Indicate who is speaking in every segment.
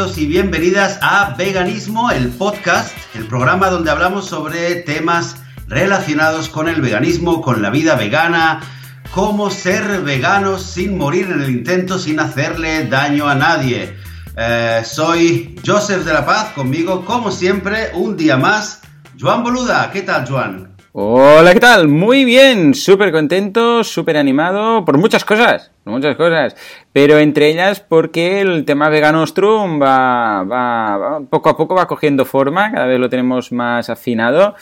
Speaker 1: Y bienvenidas a Veganismo, el podcast, el programa donde hablamos sobre temas relacionados con el veganismo, con la vida vegana, cómo ser veganos sin morir en el intento, sin hacerle daño a nadie. Eh, soy Joseph de la Paz, conmigo como siempre, un día más, Joan Boluda. ¿Qué tal, Joan?
Speaker 2: Hola, ¿qué tal? Muy bien, súper contento, súper animado por muchas cosas, por muchas cosas, pero entre ellas porque el tema Veganostrum va, va, poco a poco va cogiendo forma, cada vez lo tenemos más afinado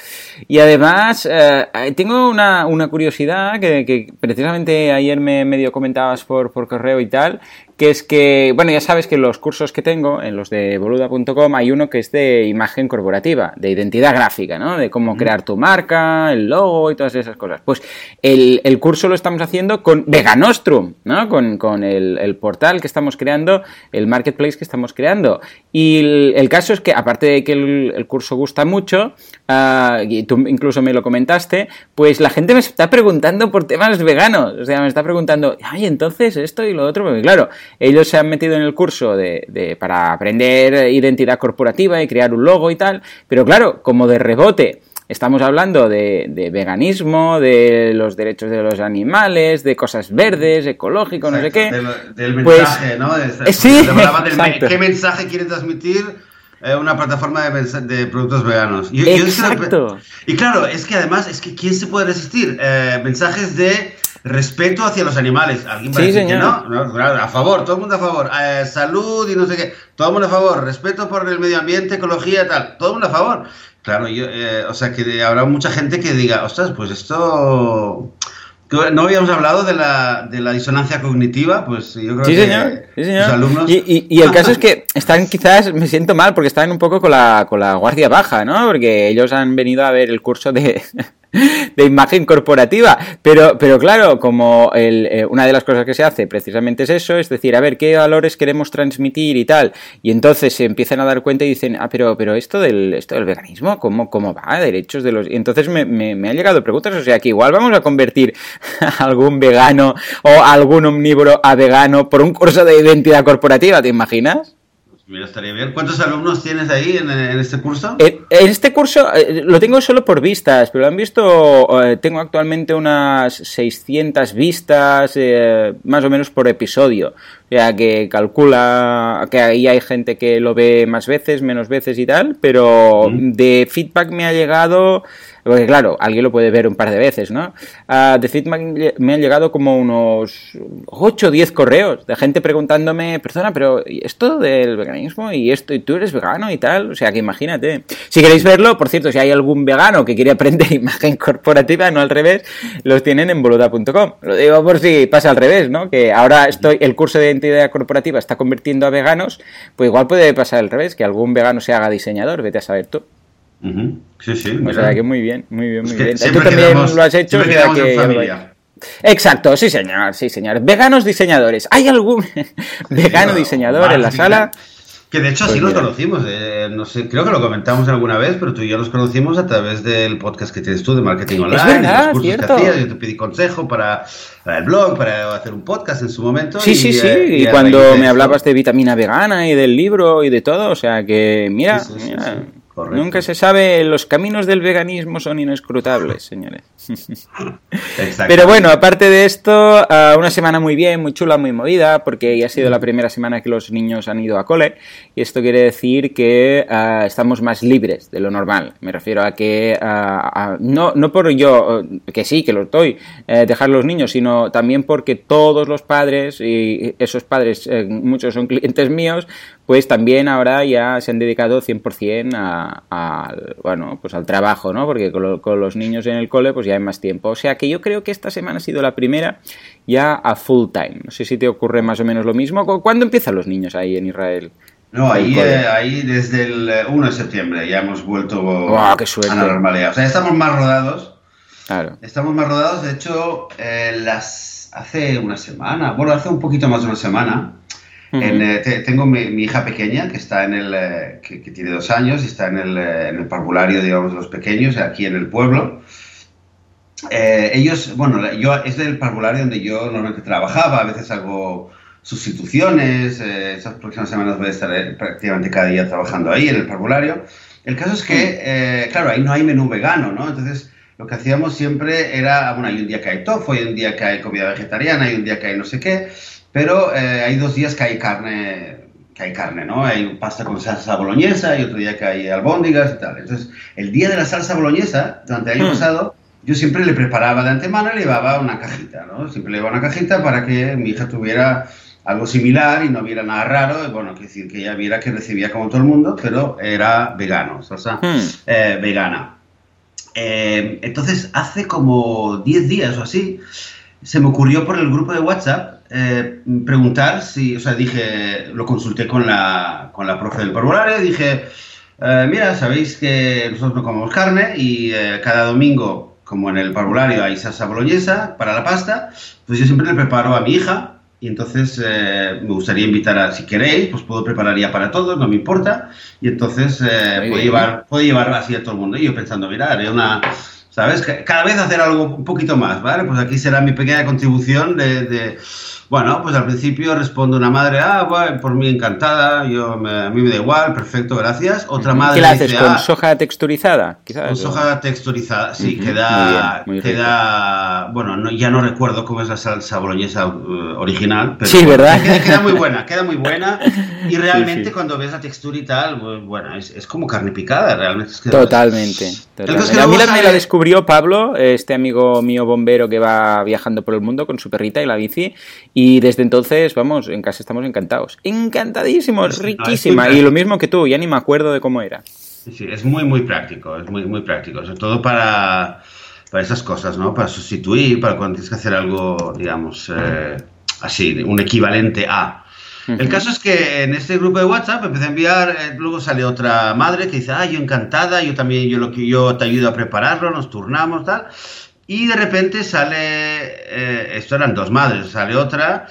Speaker 2: y además eh, tengo una, una curiosidad que, que, precisamente ayer me medio comentabas por, por correo y tal, que es que, bueno, ya sabes que en los cursos que tengo, en los de boluda.com, hay uno que es de imagen corporativa, de identidad gráfica, ¿no? De cómo crear tu marca, el logo y todas esas cosas. Pues el, el curso lo estamos haciendo con Veganostrum, ¿no? Con, con el, el, portal que estamos creando, el marketplace que estamos creando. Y el, el caso es que, aparte de que el curso gusta mucho, uh, y tú incluso me lo comentaste, pues la gente me está preguntando por temas veganos. O sea, me está preguntando, ay, entonces esto y lo otro, porque claro, ellos se han metido en el curso de, de, para aprender identidad corporativa y crear un logo y tal, pero claro, como de rebote estamos hablando de, de, veganismo, de los derechos de los animales, de cosas verdes, ecológico, no sé qué.
Speaker 1: Del, del pues, mensaje, ¿no? De,
Speaker 2: sí,
Speaker 1: del, ¿Qué mensaje quiere transmitir? Eh, una plataforma de, de, productos veganos.
Speaker 2: Yo, Exacto.
Speaker 1: Yo y claro, es que además, es que ¿quién se puede resistir? Eh, mensajes de respeto hacia los animales. ¿Alguien
Speaker 2: sí, señor.
Speaker 1: que no? no? Claro, a favor, todo el mundo a favor. Eh, salud y no sé qué. Todo el mundo a favor. Respeto por el medio ambiente, ecología tal. Todo el mundo a favor. Claro, yo, eh, o sea, que habrá mucha gente que diga, ostras, pues esto... No habíamos hablado de la, de la disonancia cognitiva, pues yo creo
Speaker 2: sí,
Speaker 1: que
Speaker 2: señor, sí, señor.
Speaker 1: los alumnos...
Speaker 2: Y, y, y, el caso es que están quizás, me siento mal, porque están un poco con la, con la guardia baja, ¿no? Porque ellos han venido a ver el curso de, de imagen corporativa. Pero, pero claro, como el, eh, una de las cosas que se hace precisamente es eso, es decir, a ver qué valores queremos transmitir y tal. Y entonces se empiezan a dar cuenta y dicen, ah, pero, pero esto del, esto del veganismo, ¿cómo, cómo va? Derechos de los. Y entonces me, me, me han llegado preguntas, o sea que igual vamos a convertir a algún vegano o algún omnívoro a vegano por un curso de identidad corporativa, ¿te imaginas?
Speaker 1: Mira, estaría bien. ¿Cuántos alumnos tienes ahí en, en este curso?
Speaker 2: En, en, este curso eh, lo tengo solo por vistas, pero lo han visto, eh, tengo actualmente unas 600 vistas, eh, más o menos por episodio. O sea, que calcula que ahí hay gente que lo ve más veces, menos veces y tal, pero mm. de feedback me ha llegado... Porque claro, alguien lo puede ver un par de veces, ¿no? Uh, de feedback me han llegado como unos 8 o 10 correos de gente preguntándome, perdona, pero esto del veganismo y esto, y tú eres vegano y tal, o sea que imagínate. Si queréis verlo, por cierto, si hay algún vegano que quiere aprender imagen corporativa, no al revés, los tienen en boluda.com. Lo digo por si pasa al revés, ¿no? Que ahora estoy, el curso de identidad corporativa está convirtiendo a veganos, pues igual puede pasar al revés, que algún vegano se haga diseñador, vete a saber tú.
Speaker 1: Uh -huh. Sí, sí.
Speaker 2: O sea que muy bien, muy bien, muy bien. Tú también lo has hecho, que. Exacto, sí señor, sí señor. Veganos diseñadores. ¿Hay algún vegano sí, diseñador en la sala?
Speaker 1: Que de hecho así pues nos conocimos, eh, no sé, creo que lo comentamos alguna vez, pero tú y yo nos conocimos a través del podcast que tienes tú de marketing online,
Speaker 2: es verdad,
Speaker 1: los cursos
Speaker 2: cierto.
Speaker 1: que hacías, yo te pedí consejo para, para, el blog, para hacer un podcast en su momento.
Speaker 2: Sí,
Speaker 1: y,
Speaker 2: sí, sí,
Speaker 1: eh,
Speaker 2: y, y cuando me hablabas de vitamina vegana y del libro y de todo, o sea que, mira,
Speaker 1: Sí, sí, sí,
Speaker 2: mira
Speaker 1: sí. Correcto.
Speaker 2: nunca se sabe, los caminos del veganismo son inescrutables, señores. Pero bueno, aparte de esto, uh, una semana muy bien, muy chula, muy movida, porque ya ha sido la primera semana que los niños han ido a cole, y esto quiere decir que uh, estamos más libres de lo normal. Me refiero a que, uh, no, no por yo, que sí, que lo estoy, eh, dejar los niños, sino también porque todos los padres, y esos padres, eh, muchos son clientes míos, pues también ahora ya se han dedicado 100% a, a, bueno, pues al trabajo, ¿no? Porque con, lo, con, los niños en el cole pues ya hay más tiempo. O sea que yo creo que esta semana ha sido la primera ya a full time. No sé si te ocurre más o menos lo mismo. ¿Cuándo empiezan los niños ahí en Israel?
Speaker 1: No, ahí, eh, ahí desde el 1 de septiembre ya hemos vuelto
Speaker 2: wow, qué suerte.
Speaker 1: a la normalidad. O sea, estamos más rodados.
Speaker 2: Claro.
Speaker 1: Estamos más rodados. De hecho, eh, las hace una semana, bueno, hace un poquito más de una semana, Uh -huh. en, eh, te, tengo mi, mi, hija pequeña que está en el eh, que, que, tiene dos años y está en el, eh, en el parvulario digamos de los pequeños aquí en el pueblo ellos bueno yo es del parvulario donde yo normalmente trabajaba a veces hago sustituciones. Eh, esas próximas semanas voy a estar eh, prácticamente cada día trabajando ahí en el parvulario. El caso es que, eh, claro, ahí no hay menú vegano, ¿no? Entonces, lo que hacíamos siempre era, bueno, hay un día que hay tofu, hay un día que hay comida vegetariana, hay un día que hay no sé qué, pero hay dos días que hay carne que hay carne, ¿no? Hay pasta con salsa boloñesa y otro día que hay albóndigas y tal. Entonces, el día de la salsa boloñesa, durante el año mm. pasado, yo siempre le preparaba de antemano y le llevaba una cajita, ¿no? Siempre le llevaba una cajita para que mi hija tuviera algo similar y no viera nada raro. Y bueno, quiero decir que ella viera que recibía como todo el mundo, pero era vegano, salsa hmm. eh, vegana. Eh, entonces, hace como 10 días o así, se me ocurrió por el grupo de WhatsApp eh, preguntar si, o sea, dije, lo consulté con la, con la profe del parvulario, dije, mira, sabéis que nosotros no comemos carne y cada domingo como en el parvulario hay salsa boloñesa para la pasta, pues yo siempre le preparo a mi hija y entonces eh, me gustaría invitar a, si queréis, pues puedo preparar ya para todos, no me importa, y entonces eh, puedo, llevar, puedo llevar así a todo el mundo. Y yo pensando, mira, haré una, ¿sabes? Cada vez hacer algo un poquito más, ¿vale? Pues aquí será mi pequeña contribución de bueno, pues al principio responde una madre, ah, bueno, por mí encantada, yo a mí me da igual, perfecto, gracias. Otra madre
Speaker 2: ¿Qué la haces con ah, soja texturizada?
Speaker 1: Quizás, con soja texturizada, sí, queda, queda, bueno, ya no recuerdo cómo es la salsa boloñesa uh, original,
Speaker 2: pero sí, ¿verdad?
Speaker 1: Queda, muy buena, queda muy buena y realmente cuando ves la textura y tal, pues, bueno, es, como carne picada, realmente.
Speaker 2: totalmente. totalmente. a mí me la descubrió Pablo, este amigo mío bombero que va viajando por el mundo con su perrita y la bici y desde entonces, vamos, en casa estamos encantados. Encantadísimos, riquísima. y lo mismo que tú, ya ni me acuerdo de cómo era.
Speaker 1: Sí, es muy, muy práctico, es muy, muy práctico. Sobre todo para, para esas cosas, ¿no? Para sustituir, para cuando tienes que hacer algo, digamos, eh, así, un equivalente a. El caso es que en este grupo de WhatsApp empecé a enviar, eh, luego sale otra madre que dice, ah, yo encantada, yo también, yo lo que yo te ayudo a prepararlo, nos turnamos, tal. Y de repente sale, eh, esto eran dos madres, sale otra,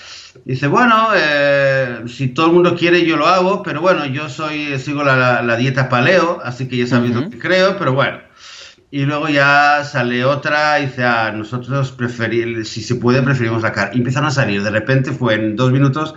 Speaker 1: dice, bueno, eh, si todo el mundo quiere yo lo hago, pero bueno, yo soy, sigo la, dieta paleo, así que ya sabéis lo que creo, pero bueno. Y luego ya sale otra y dice, ah, nosotros preferimos, si se puede, preferimos la carne. Y empiezan a salir, de repente fue en dos minutos,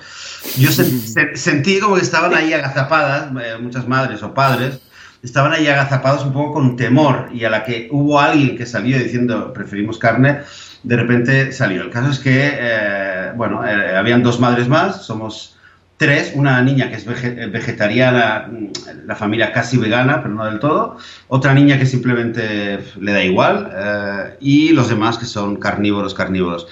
Speaker 1: yo sentí como que estaban ahí agazapadas, eh, muchas madres o padres, estaban ahí agazapados un poco con temor y a la que hubo alguien que salió diciendo preferimos carne, de repente salió. El caso es que, eh, bueno, eh, habían dos madres más, somos tres, una niña que es vegetariana, mm, la familia casi vegana, pero no del todo, otra niña que simplemente le da igual eh, y los demás que son carnívoros, carnívoros.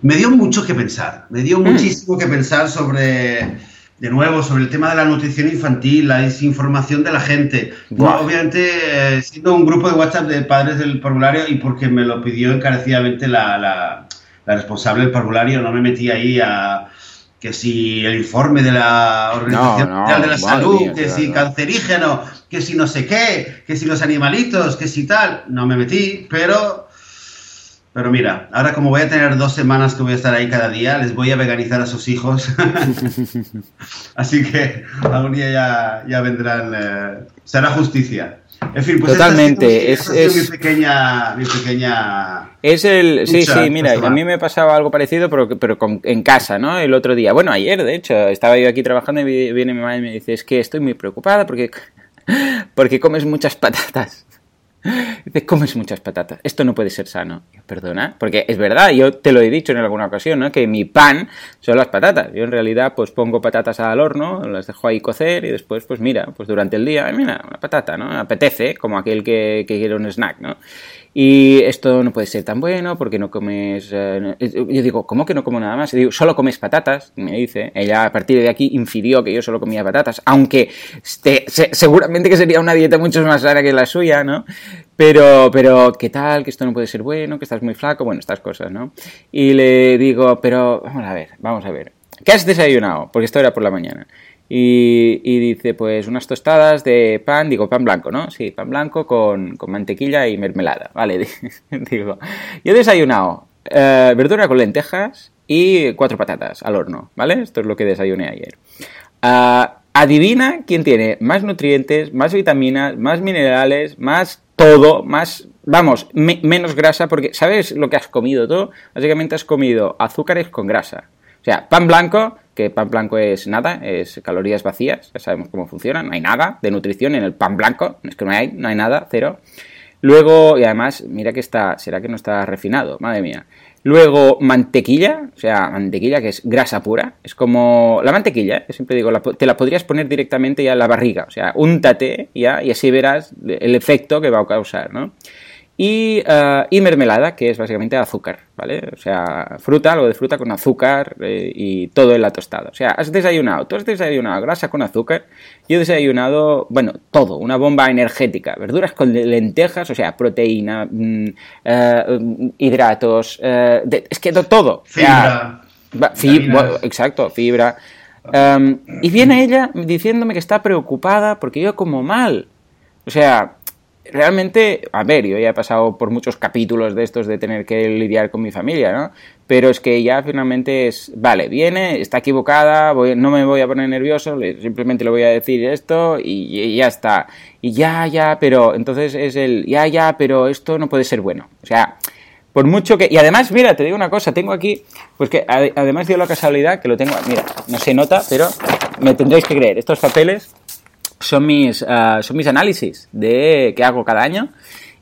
Speaker 1: Me dio mucho que pensar, me dio mm. muchísimo que pensar sobre de nuevo, sobre el tema de la nutrición infantil, la desinformación de la gente. obviamente, eh, siendo un grupo de WhatsApp de padres del parvulario y porque me lo pidió encarecidamente la, la, responsable del parvulario, no me metí ahí a que si el informe de la Organización Mundial de la Salud, que si cancerígeno, que si no sé qué, que si los animalitos, que si tal, no me metí, pero pero mira, ahora como voy a tener dos semanas que voy a estar ahí cada día, les voy a veganizar a sus hijos. Así que algún día ya, ya vendrán, eh, será justicia. En fin, pues
Speaker 2: Totalmente. es,
Speaker 1: mi, pequeña, mi pequeña...
Speaker 2: Es el... Sí, sí, mira, a mí me pasaba algo parecido, pero, pero en casa, ¿no? El otro día. Bueno, ayer, de hecho, estaba yo aquí trabajando y viene mi madre y me dice, es que estoy muy preocupada porque, porque comes muchas patatas. Dice, comes muchas patatas. Esto no puede ser sano. Perdona, porque es verdad, yo te lo he dicho en alguna ocasión, ¿no? Que mi pan son las patatas. Yo en realidad pues pongo patatas al horno, las dejo ahí cocer y después pues mira, pues durante el día, mira, una patata, ¿no? Apetece, como aquel que, que quiere un snack, ¿no? Y esto no puede ser tan bueno porque no comes... Eh, yo digo, ¿cómo que no como nada más? Y digo, solo comes patatas, me dice. Ella a partir de aquí infirió que yo solo comía patatas, aunque este, seguramente que sería una dieta mucho más sana que la suya, ¿no? Pero, pero, ¿qué tal? Que esto no puede ser bueno, que estás muy flaco, bueno, estas cosas, ¿no? Y le digo, pero vamos a ver, vamos a ver. ¿Qué has desayunado? Porque esto era por la mañana. Y, dice, pues unas tostadas de pan, digo, pan blanco, ¿no? Sí, pan blanco con, mantequilla y mermelada, ¿vale? digo, yo he desayunado eh, verdura con lentejas y cuatro patatas al horno, ¿vale? Esto es lo que desayuné ayer. Ah, adivina quién tiene más nutrientes, más vitaminas, más minerales, más todo, más, vamos, menos grasa, porque ¿sabes lo que has comido tú? Básicamente has comido azúcares con grasa. O sea, pan blanco que pan blanco es nada, es calorías vacías, ya sabemos cómo funciona, no hay nada de nutrición en el pan blanco, es que no hay, no hay nada, cero. Luego, y además, mira que está, será que no está refinado, madre mía. Luego, mantequilla, o sea, mantequilla que es grasa pura. Es como la mantequilla, que siempre digo, te la podrías poner directamente ya en la barriga. O sea, úntate ya y así verás el efecto que va a causar, ¿no? Y, eh, y, mermelada, que es básicamente azúcar, ¿vale? O sea, fruta, algo de fruta con azúcar eh, y todo en la tostada. O sea, has desayunado, tú has desayunado grasa con azúcar, yo he desayunado, bueno, todo, una bomba energética, verduras con lentejas, o sea, proteína, mm, eh, hidratos, es que todo.
Speaker 1: Fibra.
Speaker 2: exacto, fibra. Em, y viene ella diciéndome que está preocupada porque yo como mal. O sea, realmente, a ver, yo ya he pasado por muchos capítulos de estos de tener que lidiar con mi familia, ¿no? Pero es que ya finalmente es, vale, viene, está equivocada, no me voy a poner nervioso, simplemente le voy a decir esto y, ya está. Y ya, ya, pero entonces es el, ya, ya, pero esto no puede ser bueno. O sea, por mucho que... Y además, mira, te digo una cosa, tengo aquí, pues que además dio la casualidad que lo tengo, mira, no se nota, pero me tendréis que creer, estos papeles son mis, ah, son mis análisis de que hago cada año.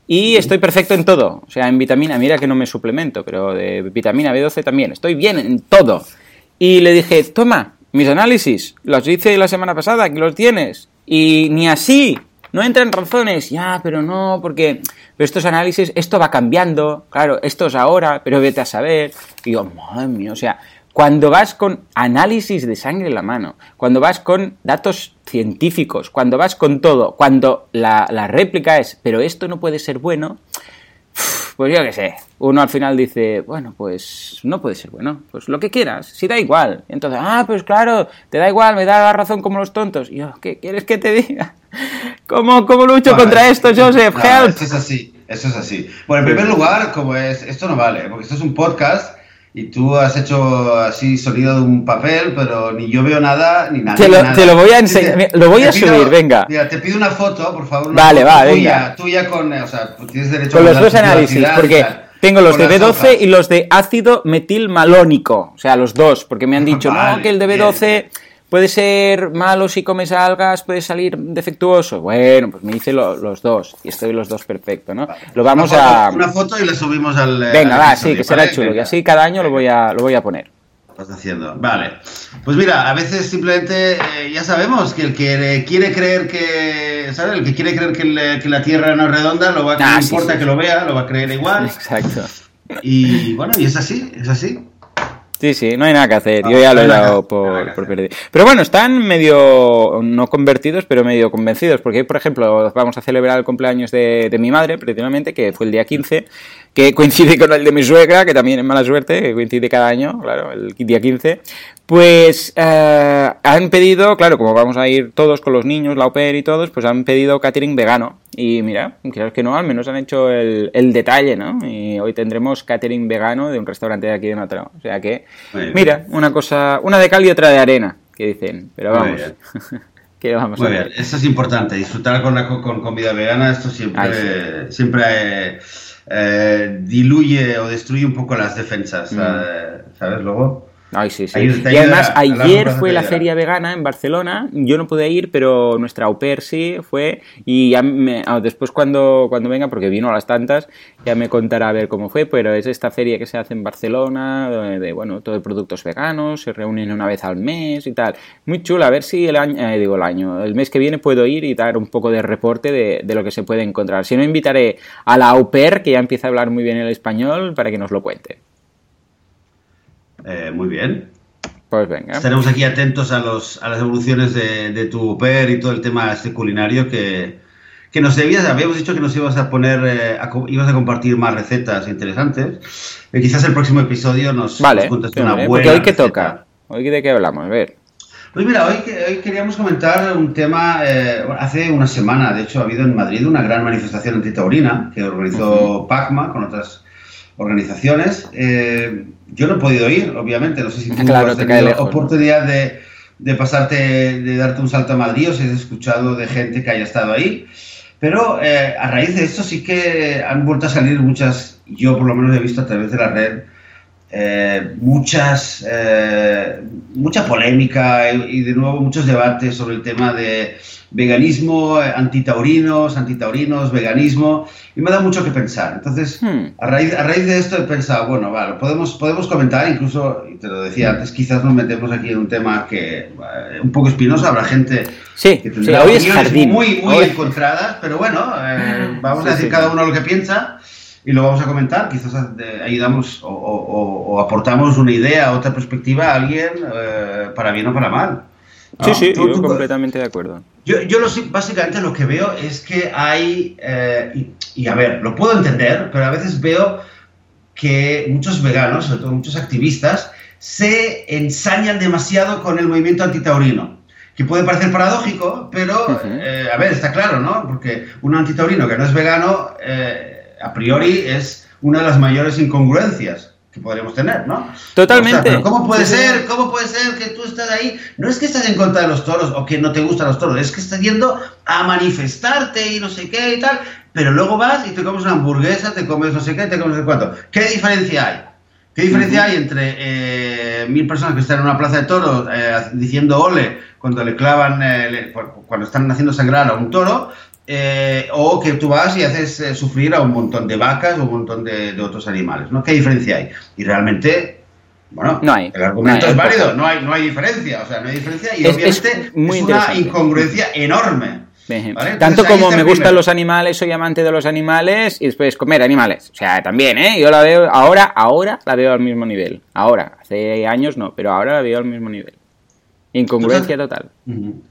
Speaker 2: Y estoy perfecto en todo. O sea, en vitamina, mira que no me suplemento, pero de vitamina B12 también. Estoy bien en todo. Y le dije, toma, mis análisis, los hice la semana pasada, que los tienes. Y ni así, no entran razones. Ya, pero no, porque estos análisis, esto va cambiando. Claro, esto es ahora, pero vete a saber. Y yo, madre mía, o sea, cuando vas con análisis de sangre en la mano, cuando vas con datos científicos, cuando vas con todo, cuando la, réplica es, pero esto no puede ser bueno, pues yo qué sé, uno al final dice, bueno, pues no puede ser bueno, pues lo que quieras, si da igual. Entonces, ah, pues claro, te da igual, me da la razón como los tontos. Y yo, ¿qué quieres que te diga? ¿Cómo, cómo lucho contra esto, Joseph? Help.
Speaker 1: Eso es así, eso es así. Bueno, en primer lugar, como es, esto no vale, porque esto es un podcast y tú has hecho así sonido de un papel, pero ni yo veo nada, ni nada.
Speaker 2: Te lo, Te lo voy a enseñar, lo voy a subir, venga.
Speaker 1: Mira, te pido una foto, por favor.
Speaker 2: vale, va,
Speaker 1: tuya,
Speaker 2: venga.
Speaker 1: Tuya con, o sea, tienes derecho
Speaker 2: con los dos análisis, porque tengo los de B12 y los de ácido metilmalónico, o sea, los dos, porque me han dicho, no, que el de B12 puede ser malo si comes algas, puede salir defectuoso. Bueno, pues me hice los dos y estoy los dos perfecto, ¿no? Lo vamos
Speaker 1: a una foto y le subimos al
Speaker 2: eh, Venga, va, sí, que será chulo y así cada año lo voy a lo voy a poner.
Speaker 1: Estás haciendo. Vale. Pues mira, a veces simplemente eh, ya sabemos que el que quiere creer que, ¿sabes? El que quiere creer que, la Tierra no es redonda, lo va, ah, no importa que lo vea, lo va a creer igual.
Speaker 2: Exacto.
Speaker 1: Y bueno, y es así, es así.
Speaker 2: Sí, sí, no hay nada que hacer. Yo ya lo he dado por, perdido. Pero bueno, están medio, no convertidos, pero medio convencidos. Porque por ejemplo, vamos a celebrar el cumpleaños de, de mi madre, precisamente, que fue el día 15 que coincide con el de mi suegra, que también es mala suerte, que coincide cada año, claro, el día 15, pues eh, han pedido, claro, como vamos a ir todos con los niños, la OPER y todos, pues han pedido catering vegano. Y mira, creo que no, al menos han hecho el, detalle, ¿no? Y hoy tendremos catering vegano de un restaurante de aquí de Mataró. O sea que, mira, una cosa, una de cal y otra de arena, que dicen, pero vamos. vamos
Speaker 1: Muy bien, eso es importante, disfrutar con la con comida vegana, esto siempre, siempre eh, diluye o destruye un poco las defensas, mm. ¿sabes? Luego
Speaker 2: Ay, sí, sí. y además, ayer fue la feria vegana en Barcelona. Yo no pude ir, pero nuestra au pair sí fue. Y ya ah, después, cuando, cuando venga, porque vino a las tantas, ya me contará a ver cómo fue. Pero es esta feria que se hace en Barcelona, de, bueno, todo de productos veganos. Se reúnen una vez al mes y tal. Muy chula. A ver si el año, eh, digo el año, el mes que viene puedo ir y dar un poco de reporte de, de lo que se puede encontrar. Si no, invitaré a la au pair, que ya empieza a hablar muy bien el español, para que nos lo cuente.
Speaker 1: Eh, muy bien.
Speaker 2: Pues venga.
Speaker 1: Estaremos aquí atentos a, los, a las evoluciones de, tu PER y todo el tema este culinario que, que nos debías, habíamos dicho que nos ibas a poner, eh, ibas a compartir más recetas interesantes. Eh, quizás el próximo episodio nos,
Speaker 2: vale, una buena. Porque hoy que toca, hoy de qué hablamos, a ver.
Speaker 1: Pues mira, hoy, hoy queríamos comentar un tema, hace una semana, de hecho, ha habido en Madrid una gran manifestación antitaurina que organizó PACMA con otras organizaciones. Eh, yo no he podido ir, obviamente, no sé si tú has tenido la oportunidad de, de, pasarte, de darte un salto a Madrid o si has escuchado de gente que haya estado ahí. Pero eh, a raíz de esto sí que han vuelto a salir muchas, yo por lo menos he visto a través de la red, eh, muchas, eh, mucha polémica y, de nuevo muchos debates sobre el tema de veganismo, antitaurinos, antitaurinos, veganismo, y me da mucho que pensar. Entonces, hmm. a, raíz, a raíz de esto he pensado, bueno, vale, podemos, podemos comentar, incluso, y te lo decía antes, quizás nos metemos aquí en un tema que un poco espinoso, habrá gente
Speaker 2: sí, que tendrá
Speaker 1: muy, muy encontradas, pero bueno, vamos a decir cada uno lo que piensa y lo vamos a comentar. Quizás ayudamos o, aportamos una idea, otra perspectiva a alguien eh, para bien o para mal.
Speaker 2: Sí, sí, yo completamente de acuerdo.
Speaker 1: Yo, yo lo, básicamente lo que veo es que hay, eh, y, a ver, lo puedo entender, pero a veces veo que muchos veganos, sobre todo muchos activistas, se ensañan demasiado con el movimiento antitaurino. Que puede parecer paradójico, pero, eh, a ver, está claro, ¿no? Porque un antitaurino que no es vegano, a priori es una de las mayores incongruencias que podríamos tener, ¿no?
Speaker 2: Totalmente.
Speaker 1: ¿cómo puede ser? ¿Cómo puede ser que tú estás ahí? No es que estás en contra de los toros o que no te gustan los toros, es que estás yendo a manifestarte y no sé qué y tal, pero luego vas y te comes una hamburguesa, te comes no sé qué, te comes no sé cuánto. ¿Qué diferencia hay? ¿Qué diferencia hay entre eh, mil personas que están en una plaza de toros eh, diciendo ole cuando le clavan, eh, cuando están haciendo sangrar a un toro, eh, o que tú vas y haces eh, sufrir a un montón de vacas o un montón de, otros animales, ¿no? ¿Qué diferencia hay? Y realmente, bueno,
Speaker 2: no hay,
Speaker 1: el argumento es válido, no hay, no hay diferencia, o sea, no hay diferencia y obviamente es, una incongruencia enorme.
Speaker 2: Tanto como me gustan los animales, soy amante de los animales y después comer animales. O sea, también, ¿eh? Yo la veo ahora, ahora la veo al mismo nivel. Ahora, hace años no, pero ahora la veo al mismo nivel. Incongruencia total.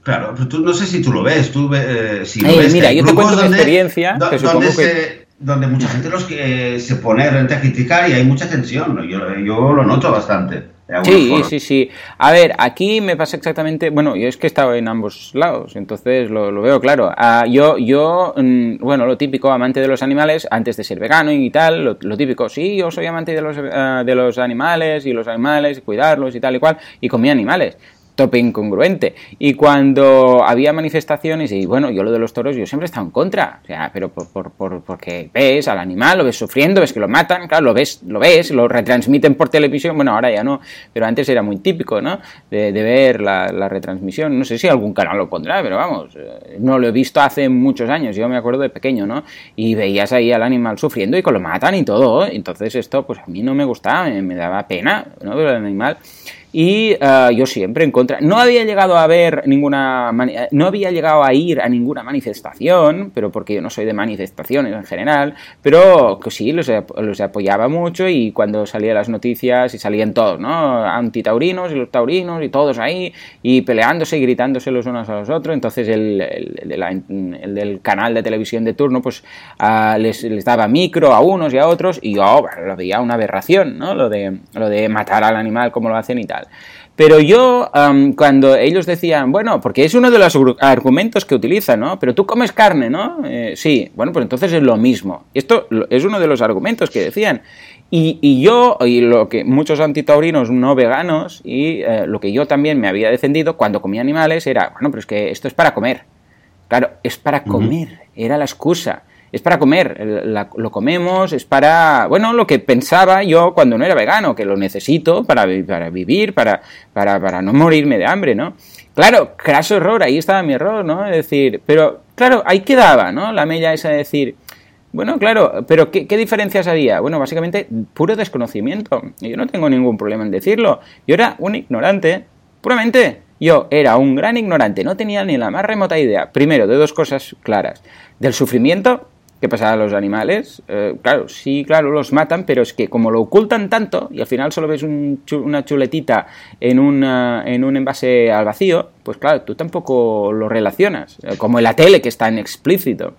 Speaker 1: Claro, pero tú no sé si tú lo ves. Tú, eh, si
Speaker 2: mira, yo te cuento donde, experiencia.
Speaker 1: que donde, se, donde mucha gente los que, se pone a criticar y hay mucha tensión. Yo, yo lo noto bastante.
Speaker 2: Sí, sí, sí. A ver, aquí me pasa exactamente. Bueno, yo es que he estado en ambos lados, entonces lo, veo claro. Ah, yo, yo, mm, bueno, lo típico, amante de los animales, antes de ser vegano y tal, lo, típico, sí, yo soy amante de los, ah, de los animales y los animales, y cuidarlos y tal y cual, y comía animales tope incongruente. Y cuando había manifestaciones, y bueno, yo lo de los toros, yo siempre he estado en contra, o sea, pero por, por, porque ves al animal, lo ves sufriendo, ves que lo matan, claro, lo ves, lo ves, lo retransmiten por televisión, bueno, ahora ya no, pero antes era muy típico, ¿no? De, ver la, retransmisión, no sé si algún canal lo pondrá, pero vamos, eh, no lo he visto hace muchos años, yo me acuerdo de pequeño, ¿no? Y veías ahí al animal sufriendo y que lo matan y todo, entonces esto, pues a mí no me gustaba, me, me daba pena, ¿no? Pero el animal y uh, yo siempre en contra. No había llegado a ver ninguna. No había llegado a ir a ninguna manifestación, pero porque yo no soy de manifestaciones en general, pero que sí, los, los apoyaba mucho y cuando salían las noticias y salían todos, ¿no? Antitaurinos y los taurinos y todos ahí y peleándose y gritándose los unos a los otros. Entonces el, el, del canal de televisión de turno, pues uh, les, les, daba micro a unos y a otros y yo lo veía una aberración, ¿no? Lo de, lo de matar al animal como lo hacen y tal. Pero yo, cuando ellos decían, bueno, porque es uno de los argumentos que utilizan, ¿no? Pero tú comes carne, ¿no? Eh, sí, bueno, pues entonces es lo mismo. Esto es uno de los argumentos que decían. Y, yo, y lo que muchos antitaurinos no veganos, y eh, lo que yo también me había defendido cuando comía animales era, bueno, pero es que esto es para comer. Claro, es para comer, era la excusa es para comer, lo comemos, es para, bueno, lo que pensaba yo cuando no era vegano, que lo necesito para, para vivir, para, para, para no morirme de hambre, ¿no? Claro, craso error, ahí estaba mi error, ¿no? Es decir, pero claro, ahí quedaba, ¿no? La mella esa de decir, bueno, claro, pero ¿qué, ¿qué, diferencias había? Bueno, básicamente puro desconocimiento. Y yo no tengo ningún problema en decirlo. Yo era un ignorante, puramente. Yo era un gran ignorante, no tenía ni la más remota idea, primero, de dos cosas claras. Del sufrimiento ¿Qué pasa a los animales? Eh, claro, sí, claro, los matan, pero es que como lo ocultan tanto y al final solo ves una chuletita en, en un envase al vacío, pues claro, tú tampoco lo relacionas, eh, como en la tele que está en explícito.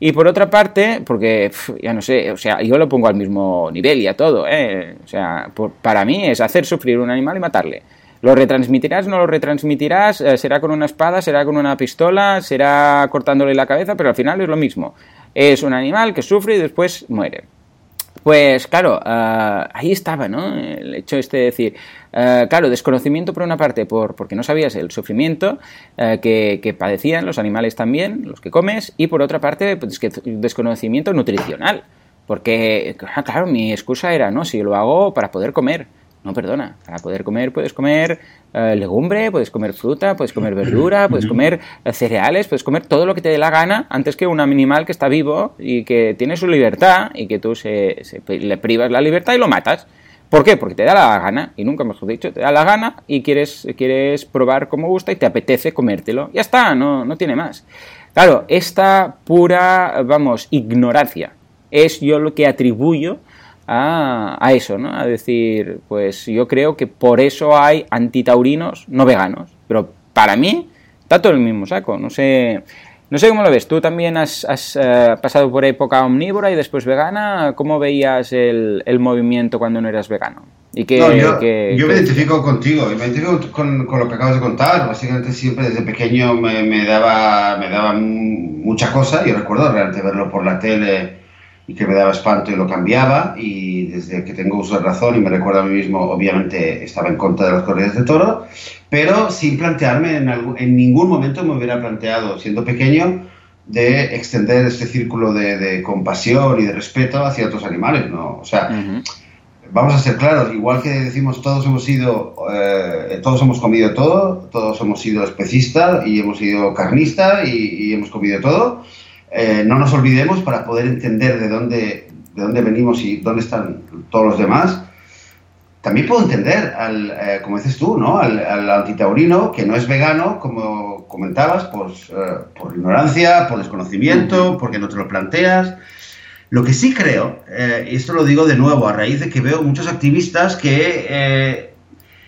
Speaker 2: Y por otra parte, porque ya no sé, o sea, yo lo pongo al mismo nivel y a todo, ¿eh? O sea, para mí es hacer sufrir un animal y matarle. ¿Lo retransmitirás? ¿No lo retransmitirás? Eh, ¿Será con una espada? ¿Será con una pistola? ¿Será cortándole la cabeza? Pero al final es lo mismo. Es un animal que sufre y después muere. Pues claro, ah, ahí estaba, ¿no? El hecho este de decir, ah, claro, desconocimiento por una parte, por, porque no sabías el sufrimiento ah, que, padecían los animales también, los que comes, y por otra parte, pues, desconocimiento nutricional. Porque, claro, mi excusa era, no, si lo hago para poder comer. No, perdona, para poder comer puedes comer eh, legumbre, puedes comer fruta, puedes comer verdura, puedes comer eh, cereales, puedes comer todo lo que te dé la gana antes que un animal que está vivo y que tiene su libertad y que tú se, le privas la libertad y lo matas. ¿Por qué? Porque te da la gana, y nunca mejor dicho, te da la gana y quieres, quieres probar cómo gusta y te apetece comértelo. Ya está, no, no tiene más. Claro, esta pura, vamos, ignorancia es yo lo que atribuyo a, eso, ¿no? A decir, pues yo creo que por eso hay antitaurinos no veganos. Pero para mí está todo el mismo saco. No sé, no sé cómo lo ves. Tú también has, eh, pasado por época omnívora y después vegana. ¿Cómo veías el, movimiento cuando no eras vegano?
Speaker 1: ¿Y que, yo, me identifico contigo, me identifico con, lo que acabas de contar. Básicamente siempre desde pequeño me, me, daba, me daba mucha cosa. y recuerdo realmente verlo por la tele y que me daba espanto y lo cambiaba y desde que tengo uso de razón y me recuerdo a mí mismo, obviamente estaba en contra de las corridas de toro, pero sin plantearme, en, en ningún momento me hubiera planteado, siendo pequeño, de extender este círculo de, de compasión y de respeto hacia otros animales, ¿no? O sea, vamos a ser claros, igual que decimos todos hemos sido, eh, todos hemos comido todo, todos hemos sido especistas y hemos sido carnistas y, y hemos comido todo, eh, no nos olvidemos para poder entender de dónde, de dónde venimos y dónde están todos los demás. También puedo entender, al, eh, como dices tú, ¿no? al, antitaurino que no es vegano, como comentabas, pues, eh, por ignorancia, por desconocimiento, porque no te lo planteas. Lo que sí creo, y esto lo digo de nuevo a raíz de que veo muchos activistas que,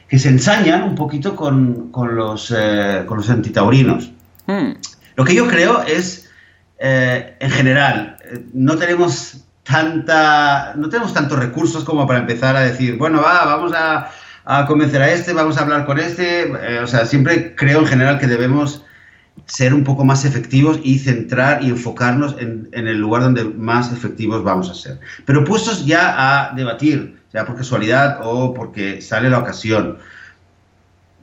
Speaker 1: que se ensañan un poquito con, con los, con los antitaurinos. Hmm. Lo que yo creo es eh, en general, eh, no tenemos tanta, no tenemos tantos recursos como para empezar a decir, bueno, va, vamos a, convencer a este, vamos a hablar con este. Eh, o sea, siempre creo en general que debemos ser un poco más efectivos y centrar y enfocarnos en, el lugar donde más efectivos vamos a ser. Pero puestos ya a debatir, sea por casualidad o porque sale la ocasión,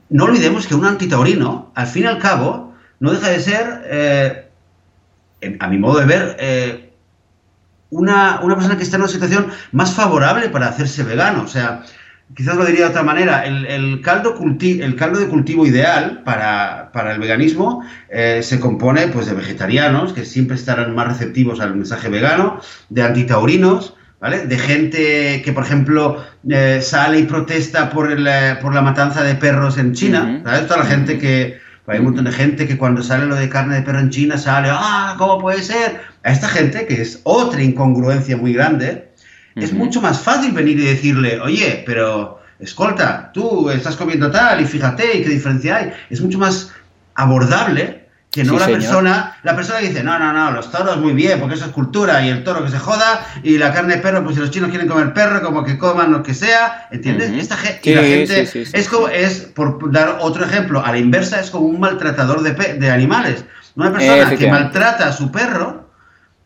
Speaker 1: no olvidemos que un antitaurino, al fin y al cabo, no deja de ser a mi modo de ver, eh, una, persona que está en una situación más favorable para hacerse vegano. O sea, quizás lo diría de otra manera, el, caldo, el caldo de cultivo ideal para, el veganismo eh, se compone pues, de vegetarianos, que siempre estarán más receptivos al mensaje vegano, de antitaurinos, ¿vale? De gente que, por ejemplo, eh, sale y protesta por, por la matanza de perros en China, ¿sabes? Toda la gente que hay un montón de gente que cuando sale lo de carne de perro en China sale, ah, ¿cómo puede ser? A esta gente, que es otra incongruencia muy grande, es mucho más fácil venir y decirle, oye, pero escolta, tú estás comiendo tal y fíjate y qué diferencia hay. Es mucho más abordable que no la persona, la persona dice, no, no, no, los toros muy bien, porque eso es cultura, y el toro que se joda, y la carne de perro, pues si los chinos quieren comer perro, como que coman lo que sea, ¿entiendes? Esta gente, y la gente es como, es, por dar otro ejemplo, a la inversa, es como un maltratador de, de animales. Una persona que maltrata a su perro,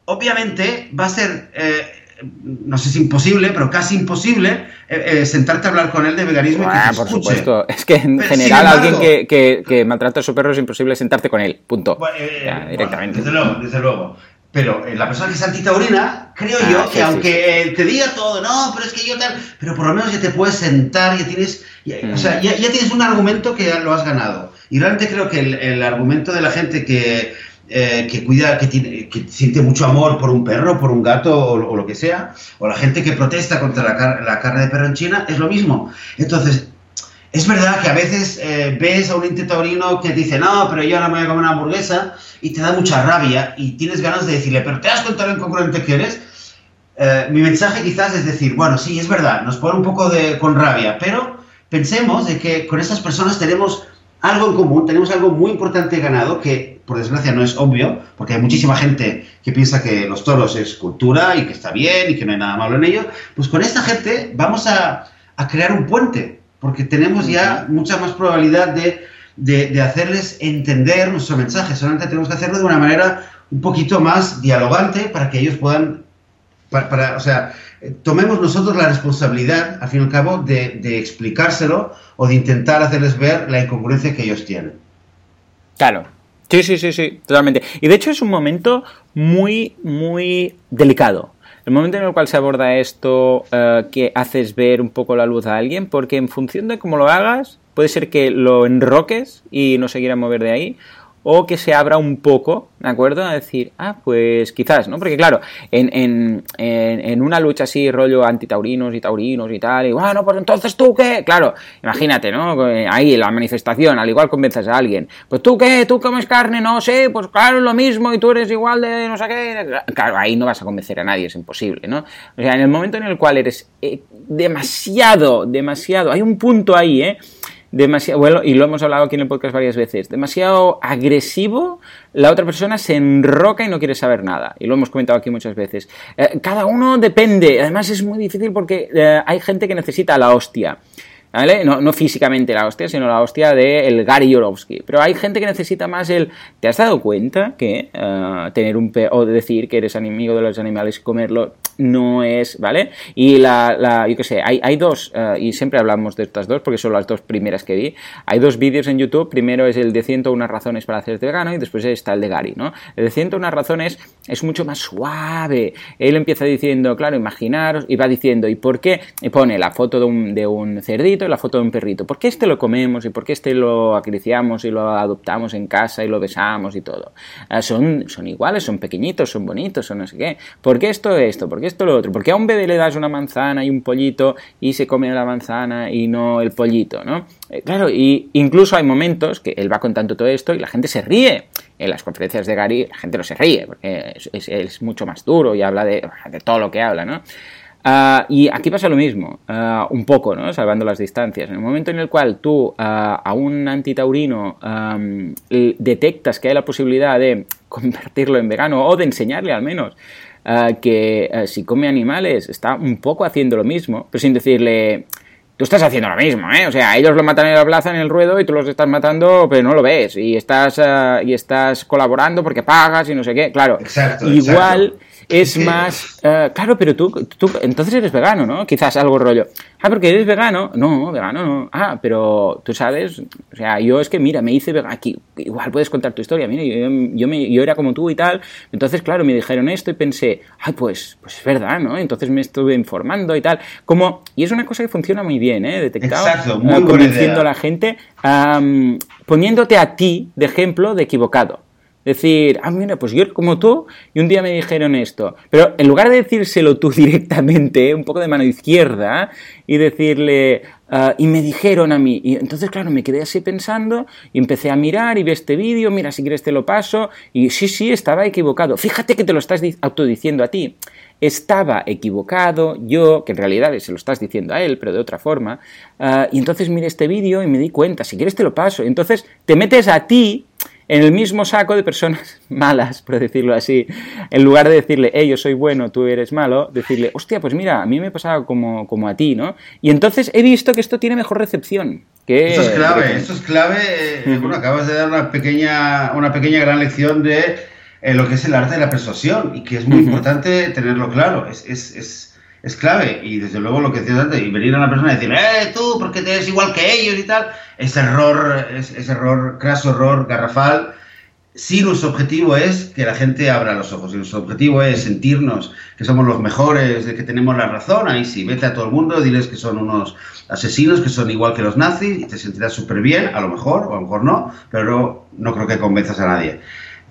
Speaker 1: obviamente va a ser... Eh, no sé si imposible, pero casi imposible, eh, eh, sentarte a hablar con él de veganismo y que
Speaker 2: ah, por supuesto. Es que en general alguien que, que, maltrata a su perro es imposible sentarte con él. Punto.
Speaker 1: Eh, directamente. desde luego, desde luego. Pero la persona que es antitaurina, creo yo ah, que aunque te diga todo, no, pero es que yo tal, pero por lo menos ya te puedes sentar, ya tienes, o sea, mm. ya, tienes un argumento que lo has ganado. Y realmente creo que el argumento de la gente que eh, que cuida, que, tiene, que siente mucho amor por un perro, por un gato o, lo que sea, o la gente que protesta contra la, carne de perro en China, es lo mismo. Entonces, es verdad que a veces eh, ves a un intentaurino que dice, no, pero yo ahora me voy a comer una hamburguesa y te da mucha rabia y tienes ganas de decirle, pero ¿te das cuenta lo incongruente que eres? Eh, mi mensaje quizás es decir, bueno, sí, es verdad, nos pone un poco de, con rabia, pero pensemos de que con esas personas tenemos algo en común, tenemos algo muy importante ganado que por desgracia no es obvio, porque hay muchísima gente que piensa que los toros es cultura y que está bien y que no hay nada malo en ello, pues con esta gente vamos a, crear un puente, porque tenemos ya mucha más probabilidad de, hacerles entender nuestro mensaje, solamente tenemos que hacerlo de una manera un poquito más dialogante para que ellos puedan, para, o sea, tomemos nosotros la responsabilidad, al fin y al cabo, de, de explicárselo o de intentar hacerles ver la incongruencia que ellos tienen.
Speaker 2: Claro, Sí, sí, sí, sí, totalmente. Y de hecho es un momento muy, muy delicado. el momento en el cual se aborda esto, eh, que haces ver un poco la luz a alguien, porque en función de cómo lo hagas, puede ser que lo enroques y no se quiera mover de ahí, o que se abra un poco, ¿de acuerdo? A decir, ah, pues quizás, ¿no? Porque claro, en, en, en, una lucha así, rollo antitaurinos y taurinos y tal, y bueno, pues entonces tú qué, claro, imagínate, ¿no? Ahí, la manifestación, al igual convences a alguien, pues tú qué, tú comes carne, no sé, pues claro, es lo mismo y tú eres igual de no sé qué, claro, ahí no vas a convencer a nadie, es imposible, ¿no? O sea, en el momento en el cual eres eh, demasiado, demasiado, hay un punto ahí, ¿eh? Demasiado, bueno, y lo hemos hablado aquí en el podcast varias veces, demasiado agresivo, la otra persona se enroca y no quiere saber nada. Y lo hemos comentado aquí muchas veces. Eh, cada uno depende, además es muy difícil porque eh, hay gente que necesita la hostia. ¿Vale? No, no, físicamente la hostia, sino la hostia de el Gary Yorovsky. Pero hay gente que necesita más el. ¿Te has dado cuenta que uh, tener un perro o decir que eres enemigo de los animales y comerlo no es. ¿Vale? Y la. yo qué sé, hay, hay dos, uh, y siempre hablamos de estas dos porque son las dos primeras que vi. Hay dos vídeos en YouTube. Primero es el de 101 razones para hacerte vegano y después está el de Gary, ¿no? El de 101 razones es mucho más suave. Él empieza diciendo, claro, imaginaros, y va diciendo, ¿y por qué? Y pone la foto de un, de un cerdito la foto de un perrito. ¿Por qué este lo comemos y por qué este lo acariciamos y lo adoptamos en casa y lo besamos y todo? Ah, son, son iguales, son pequeñitos, son bonitos, son no sé qué. ¿Por qué esto esto? ¿Por qué esto lo otro? ¿Por qué a un bebé le das una manzana y un pollito y se come la manzana y no el pollito? ¿no? Eh, claro, y incluso hay momentos que él va contando todo esto y la gente se ríe. En las conferencias de Gary la gente no se ríe porque es, mucho más duro y habla de, todo lo que habla, ¿no? Uh, y aquí pasa lo mismo, uh, un poco, ¿no? Salvando las distancias. En el momento en el cual tú uh, a un antitaurino um, detectas que hay la posibilidad de convertirlo en vegano o de enseñarle al menos que si come animales está un poco haciendo lo mismo, pero sin decirle, tú estás haciendo lo mismo, ¿eh? O sea, ellos lo matan en la plaza, en el ruedo, y tú los estás matando, pero no lo ves. Y estás, y estás colaborando porque pagas y no sé qué. Claro, igual es más... Eh, claro, pero tú, tú entonces eres vegano, ¿no? Quizás algo rollo. Ah, porque eres vegano. No, vegano no. Ah, pero tú sabes, o sea, yo es que, mira, me hice vegano. Aquí, igual puedes contar tu historia. Mira, yo, me, yo era como tú y tal. Entonces, claro, me dijeron esto y pensé, ay, pues, pues es verdad, ¿no? Entonces me estuve informando y tal. Como, y es una cosa que funciona muy bien, ¿eh? Detectado. Exacto, muy uh, convenciendo a la gente, poniéndote a ti de ejemplo de equivocado. Decir, ah, mira, pues yo como tú y un día me dijeron esto. Pero en lugar de decírselo tú directamente, un poco de mano izquierda, y decirle, uh, y me dijeron a mí. Y entonces, claro, me quedé así pensando y empecé a mirar y vi este vídeo, mira, si quieres te lo paso. Y sí, sí, estaba equivocado. Fíjate que te lo estás autodiciendo a ti. Estaba equivocado yo, que en realidad se lo estás diciendo a él, pero de otra forma. Uh, y entonces miré este vídeo y me di cuenta, si quieres te lo paso. Entonces te metes a ti en el mismo saco de personas malas, por decirlo así. En lugar de decirle, hey, yo soy bueno, tú eres malo, decirle, hostia, pues mira, a mí me pasado como, como a ti, ¿no? Y entonces he visto que esto tiene mejor recepción. Que...
Speaker 1: Esto es clave, esto es clave. Eh, bueno, acabas de dar una pequeña, una pequeña gran lección de eh, lo que es el arte de la persuasión y que es muy importante tenerlo claro. es, es, es es clave. Y desde luego lo que decías antes, y venir a una persona y decir, eh, tú, porque te eres igual que ellos y tal, es error, es, error, craso error, garrafal. Si nuestro objetivo es que la gente abra los ojos, y nuestro objetivo es sentirnos que somos los mejores, de que tenemos la razón, ahí sí, vete a todo el mundo, diles que son unos asesinos, que son igual que los nazis, y te sentirás súper bien, a lo mejor, o a lo mejor no, pero no creo que convenzas a nadie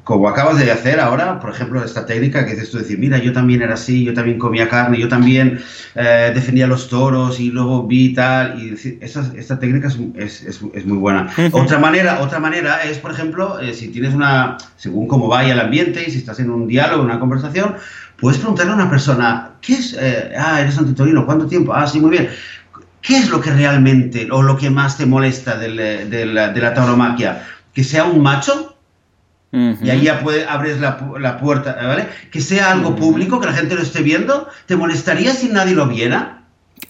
Speaker 1: como acabas de hacer ahora, por ejemplo, esta técnica que dices tú, decir, mira, yo también era así, yo también comía carne, yo también eh, defendía los toros y luego vi tal, y decir, esta, técnica es, es, es, muy buena. otra, manera, otra manera es, por ejemplo, eh, si tienes una, según cómo vaya el ambiente y si estás en un diálogo, una conversación, puedes preguntarle a una persona, ¿qué es? Eh, ah, eres antitorino, ¿cuánto tiempo? Ah, sí, muy bien. ¿Qué es lo que realmente o lo que más te molesta de la, de la tauromaquia? ¿Que sea un macho? Y ahí ya puede, abres la, la, puerta, ¿vale? Que sea algo público, que la gente lo esté viendo. ¿Te molestaría si nadie lo viera?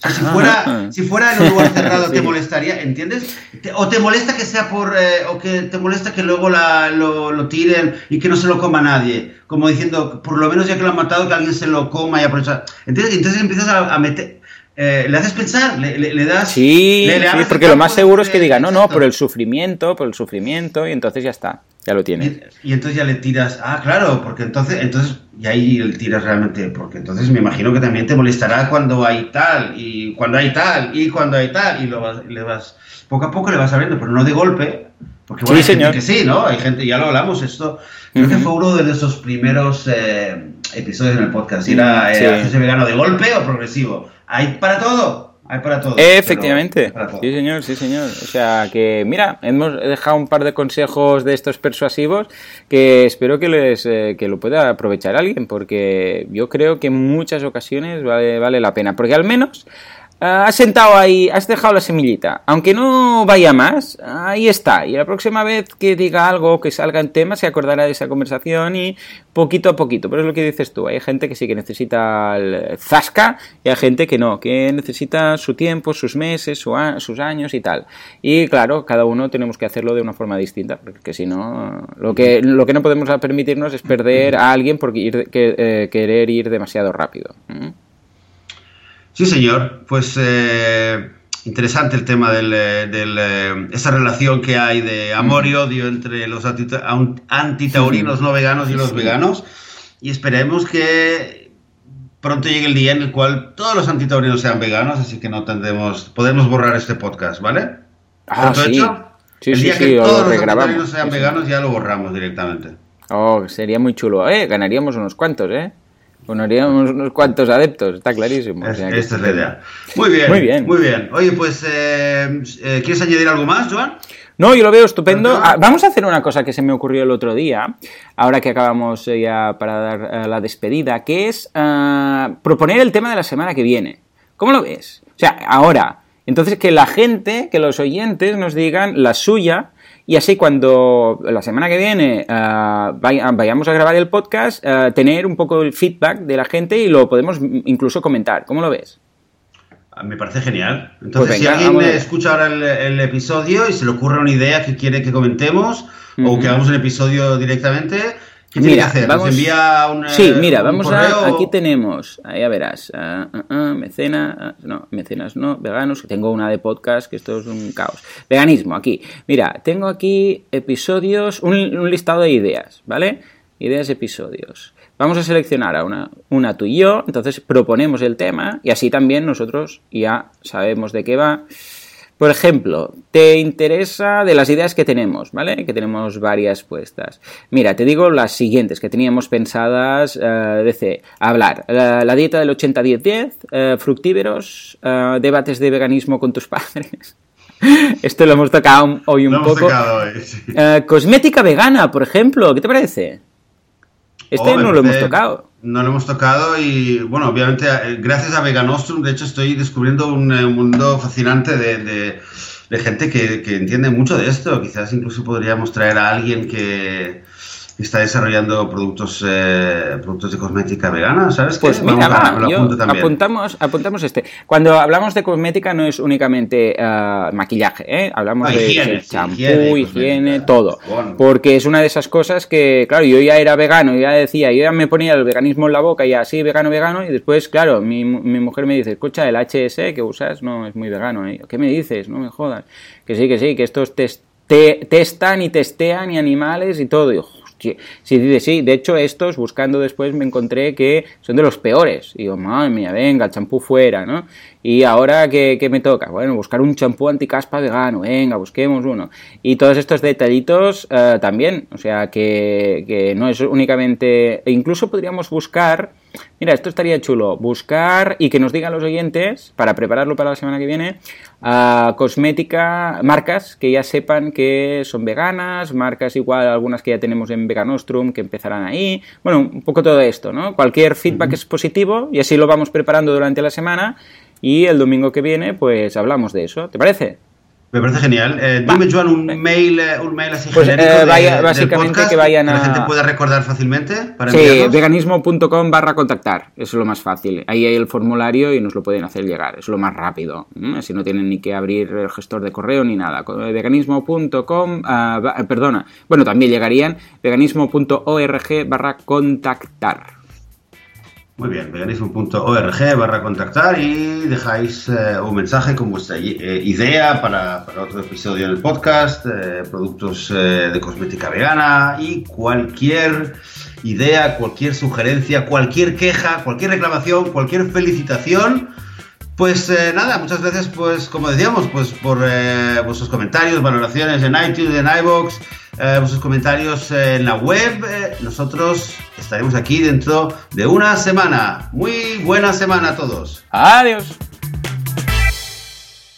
Speaker 1: si fuera, si fuera en un lugar cerrado, ¿te molestaría? ¿Entiendes? ¿O te molesta que sea por... Eh, o que te molesta que luego la, lo, lo, tiren y que no se lo coma nadie? Como diciendo, por lo menos ya que lo han matado, que alguien se lo coma y aprovecha. ¿Entiendes? Entonces empiezas a, a meter eh, le haces pensar, le, le, das...
Speaker 2: Sí, porque lo más seguro es que diga, no, no, por el sufrimiento, por el sufrimiento, y entonces ya está, ya lo tienes.
Speaker 1: Y, entonces ya le tiras, ah, claro, porque entonces, entonces, y ahí le tiras realmente, porque entonces me imagino que también te molestará cuando hay tal, y cuando hay tal, y cuando hay tal, y lo vas, le vas, poco a poco le vas abriendo, pero no de golpe, porque bueno,
Speaker 2: sí,
Speaker 1: hay
Speaker 2: señor.
Speaker 1: gente que sí, ¿no? Hay gente, ya lo hablamos, esto, creo que fue uno de esos primeros eh, episodios en el podcast, si era eh, vegano de golpe o progresivo hay para todo. Hay para todo.
Speaker 2: Efectivamente. Sí, señor, sí, señor. O sea que, mira, hemos dejado un par de consejos de estos persuasivos que espero que les eh, que lo pueda aprovechar alguien, porque yo creo que en muchas ocasiones vale, vale la pena. Porque al menos has sentado ahí, has dejado la semillita. Aunque no vaya más, ahí está. Y la próxima vez que diga algo, que salga en tema, se acordará de esa conversación y poquito a poquito. Pero es lo que dices tú. Hay gente que sí que necesita el zasca y hay gente que no, que necesita su tiempo, sus meses, sus años y tal. Y claro, cada uno tenemos que hacerlo de una forma distinta, porque si no, lo que, lo que no podemos permitirnos es perder a alguien por eh, querer ir demasiado rápido.
Speaker 1: Sí, señor. Pues eh, interesante el tema de eh, eh, esa relación que hay de amor y odio entre los antitaurinos no veganos y los veganos. Y esperemos que pronto llegue el día en el cual todos los antitaurinos sean veganos, así que no tendremos, podemos borrar este podcast, ¿vale?
Speaker 2: Ah, sí.
Speaker 1: Hecho?
Speaker 2: Sí,
Speaker 1: el
Speaker 2: sí,
Speaker 1: día
Speaker 2: sí,
Speaker 1: que todos los antitaurinos sean veganos ya lo borramos directamente.
Speaker 2: Oh, sería muy chulo. Eh, ganaríamos unos cuantos, ¿eh? Poneríamos unos cuantos adeptos, está clarísimo.
Speaker 1: Es, esta es la idea. Muy bien, muy bien. Muy bien. Oye, pues, eh, eh, ¿quieres añadir algo más, Joan?
Speaker 2: No, yo lo veo estupendo. Ah, vamos a hacer una cosa que se me ocurrió el otro día, ahora que acabamos eh, ya para dar la despedida, que es proponer el tema de la semana que viene. ¿Cómo lo ves? O sea, ahora, entonces que la gente, que los oyentes nos digan la suya y así cuando la semana que viene uh, vayamos a grabar el podcast, uh, tener un poco el feedback de la gente y lo podemos incluso comentar. ¿Cómo lo ves?
Speaker 1: Ah, me parece genial. Entonces, pues venga, si alguien escucha ahora el, el, episodio y se le ocurre una idea que quiere que comentemos uh -huh. o que hagamos un episodio directamente, ¿Qué mira, hacer?
Speaker 2: Vamos,
Speaker 1: ¿Nos envía un,
Speaker 2: sí, mira,
Speaker 1: un
Speaker 2: vamos
Speaker 1: correo?
Speaker 2: a. Aquí tenemos, ya verás, uh, uh, uh, mecena, no, mecenas no, veganos. Tengo una de podcast que esto es un caos. Veganismo, aquí. Mira, tengo aquí episodios, un, un listado de ideas, ¿vale? Ideas, episodios. Vamos a seleccionar a una, una tú y yo, entonces proponemos el tema y así también nosotros ya sabemos de qué va. Por ejemplo, te interesa de las ideas que tenemos, ¿vale? Que tenemos varias puestas. Mira, te digo las siguientes que teníamos pensadas uh, de hablar. La, la, dieta del 80-10-10, uh, fructíveros, uh, debates de veganismo con tus padres. Esto lo hemos tocado hoy un
Speaker 1: Lo
Speaker 2: poco.
Speaker 1: Hemos tocado hoy, sí.
Speaker 2: cosmética vegana, por ejemplo, ¿qué te parece? Este
Speaker 1: Oh,
Speaker 2: no lo hemos
Speaker 1: parece-
Speaker 2: tocado.
Speaker 1: No lo hemos tocado y, bueno, obviamente, eh, gracias a Veganostrum, de hecho, estoy descubriendo un eh, mundo fascinante de, de- de gente que, que entiende mucho de esto. Quizás incluso podríamos traer a alguien que está desarrollando productos, eh, productos de cosmética vegana, ¿sabes? qué?
Speaker 2: Pues mira,
Speaker 1: Vamos
Speaker 2: va, yo
Speaker 1: apunto también.
Speaker 2: apuntamos, apuntamos este. Cuando hablamos de cosmética no es únicamente ah, maquillaje, ¿eh? hablamos
Speaker 1: Ah,
Speaker 2: de champú,
Speaker 1: higiene,
Speaker 2: todo. Porque es una de esas cosas que, claro, yo ya era vegano, yo ya decía, yo ya me ponía el veganismo en la boca y así, vegano, vegano, y después, claro, mi, mi mujer me dice, escucha, el HS que usas no es muy vegano, ¿eh? ¿qué me dices? No me jodas. Que sí, que sí, que estos tes- te- testan y testean y animales y todo. Y, sí, dice, sí, de hecho estos, buscando después, me encontré que son de los peores. Y digo, madre mía, venga, el champú fuera, ¿no? Y ahora, ¿qué, qué me toca? Bueno, buscar un champú anticaspa vegano, venga, busquemos uno. Y todos estos detallitos eh, también, o sea, que, que no es únicamente... e incluso podríamos buscar... Mira, esto estaría chulo. Buscar y que nos digan los oyentes, para prepararlo para la semana que viene, a cosmética, marcas que ya sepan que son veganas, marcas igual algunas que ya tenemos en Veganostrum que empezarán ahí. Bueno, un poco todo esto, ¿no? Cualquier feedback es positivo y así lo vamos preparando durante la semana y el domingo que viene pues hablamos de eso. ¿Te parece?
Speaker 1: Me parece genial. Eh, dime, Joan, un mail, eh, un mail así
Speaker 2: Pues,
Speaker 1: genérico
Speaker 2: eh, vaya- básicamente
Speaker 1: podcast
Speaker 2: que vayan
Speaker 1: la
Speaker 2: a-
Speaker 1: gente pueda recordar fácilmente para
Speaker 2: Sí, veganismo.com barra contactar, eso es lo más fácil. Ahí hay el formulario y nos lo pueden hacer llegar, es lo más rápido. ¿m? Así no tienen ni que abrir el gestor de correo ni nada. Co- Veganismo.com, ah, eh, perdona, bueno, también llegarían veganismo.org barra contactar.
Speaker 1: Muy bien, veganismo.org barra contactar y dejáis eh, un mensaje con vuestra eh, idea para, otro episodio en el podcast, eh, productos de cosmética vegana y cualquier idea, cualquier sugerencia, cualquier queja, cualquier reclamación, cualquier felicitación. Pues nada, muchas gracias, pues como decíamos, pues por vuestros comentarios, valoraciones en iTunes, en iBox eh, vuestros comentarios en la web. Eh, nosotros estaremos aquí dentro de una semana. Muy buena semana a todos.
Speaker 2: Adiós.